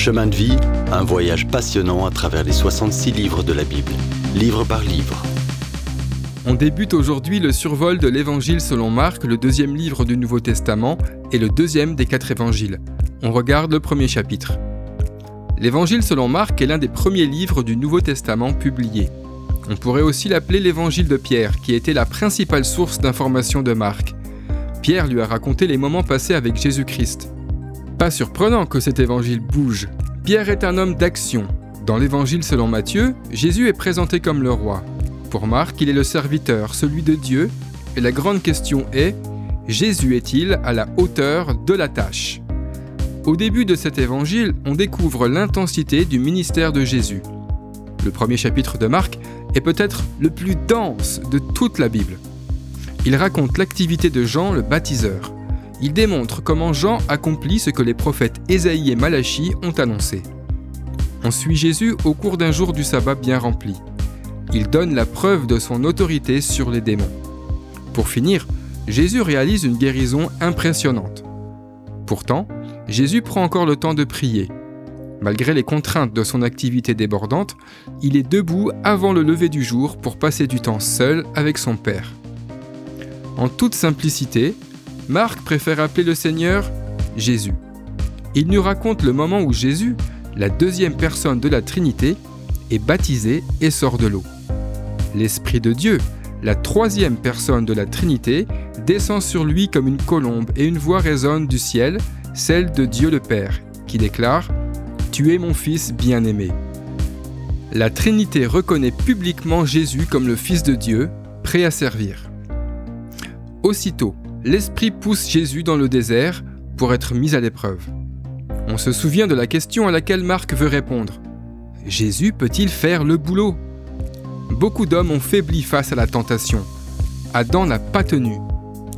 Chemin de vie, un voyage passionnant à travers les 66 livres de la Bible, livre par livre. On débute aujourd'hui le survol de l'Évangile selon Marc, le deuxième livre du Nouveau Testament et le deuxième des quatre évangiles. On regarde le premier chapitre. L'Évangile selon Marc est l'un des premiers livres du Nouveau Testament publiés. On pourrait aussi l'appeler l'Évangile de Pierre, qui était la principale source d'information de Marc. Pierre lui a raconté les moments passés avec Jésus-Christ. Pas surprenant que cet évangile bouge. Pierre est un homme d'action. Dans l'évangile selon Matthieu, Jésus est présenté comme le roi. Pour Marc, il est le serviteur, celui de Dieu, et la grande question est, Jésus est-il à la hauteur de la tâche? Au début de cet évangile, on découvre l'intensité du ministère de Jésus. Le premier chapitre de Marc est peut-être le plus dense de toute la Bible. Il raconte l'activité de Jean le baptiseur il démontre comment Jean accomplit ce que les prophètes Ésaïe et Malachie ont annoncé. On suit Jésus au cours d'un jour du sabbat bien rempli. Il donne la preuve de son autorité sur les démons. Pour finir, Jésus réalise une guérison impressionnante. Pourtant, Jésus prend encore le temps de prier. Malgré les contraintes de son activité débordante, il est debout avant le lever du jour pour passer du temps seul avec son Père. En toute simplicité, Marc préfère appeler le Seigneur Jésus. Il nous raconte le moment où Jésus, la deuxième personne de la Trinité, est baptisé et sort de l'eau. L'Esprit de Dieu, la troisième personne de la Trinité, descend sur lui comme une colombe et une voix résonne du ciel, celle de Dieu le Père, qui déclare ⁇ Tu es mon Fils bien-aimé ⁇ La Trinité reconnaît publiquement Jésus comme le Fils de Dieu, prêt à servir. Aussitôt, l'Esprit pousse Jésus dans le désert pour être mis à l'épreuve. On se souvient de la question à laquelle Marc veut répondre. Jésus peut-il faire le boulot? Beaucoup d'hommes ont faibli face à la tentation. Adam n'a pas tenu.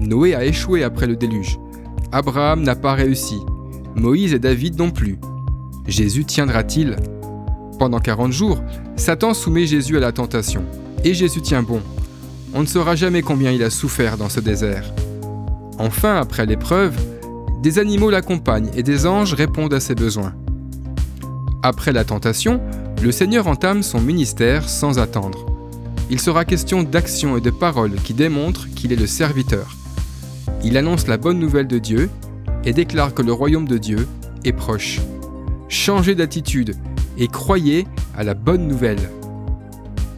Noé a échoué après le déluge. Abraham n'a pas réussi. Moïse et David non plus. Jésus tiendra-t-il? Pendant 40 jours, Satan soumet Jésus à la tentation. Et Jésus tient bon. On ne saura jamais combien il a souffert dans ce désert. Enfin, après l'épreuve, des animaux l'accompagnent et des anges répondent à ses besoins. Après la tentation, le Seigneur entame son ministère sans attendre. Il sera question d'action et de paroles qui démontrent qu'il est le serviteur. Il annonce la bonne nouvelle de Dieu et déclare que le royaume de Dieu est proche. Changez d'attitude et croyez à la bonne nouvelle.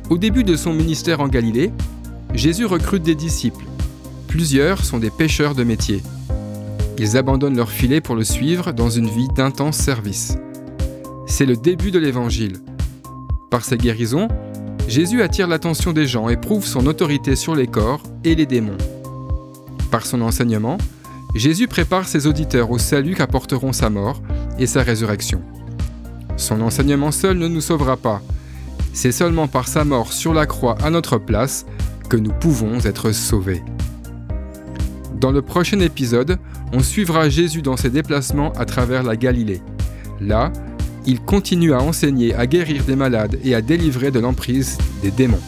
Au début de son ministère en Galilée, Jésus recrute des disciples Plusieurs sont des pêcheurs de métier. Ils abandonnent leur filet pour le suivre dans une vie d'intense service. C'est le début de l'Évangile. Par ses guérisons, Jésus attire l'attention des gens et prouve son autorité sur les corps et les démons. Par son enseignement, Jésus prépare ses auditeurs au salut qu'apporteront sa mort et sa résurrection. Son enseignement seul ne nous sauvera pas. C'est seulement par sa mort sur la croix à notre place que nous pouvons être sauvés. Dans le prochain épisode, on suivra Jésus dans ses déplacements à travers la Galilée. Là, il continue à enseigner, à guérir des malades et à délivrer de l'emprise des démons.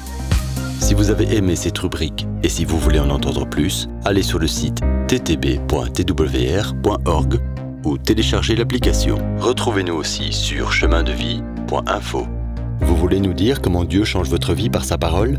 Si vous avez aimé cette rubrique et si vous voulez en entendre plus, allez sur le site ttb.twr.org ou téléchargez l'application. Retrouvez-nous aussi sur chemindevie.info. Vous voulez nous dire comment Dieu change votre vie par sa parole?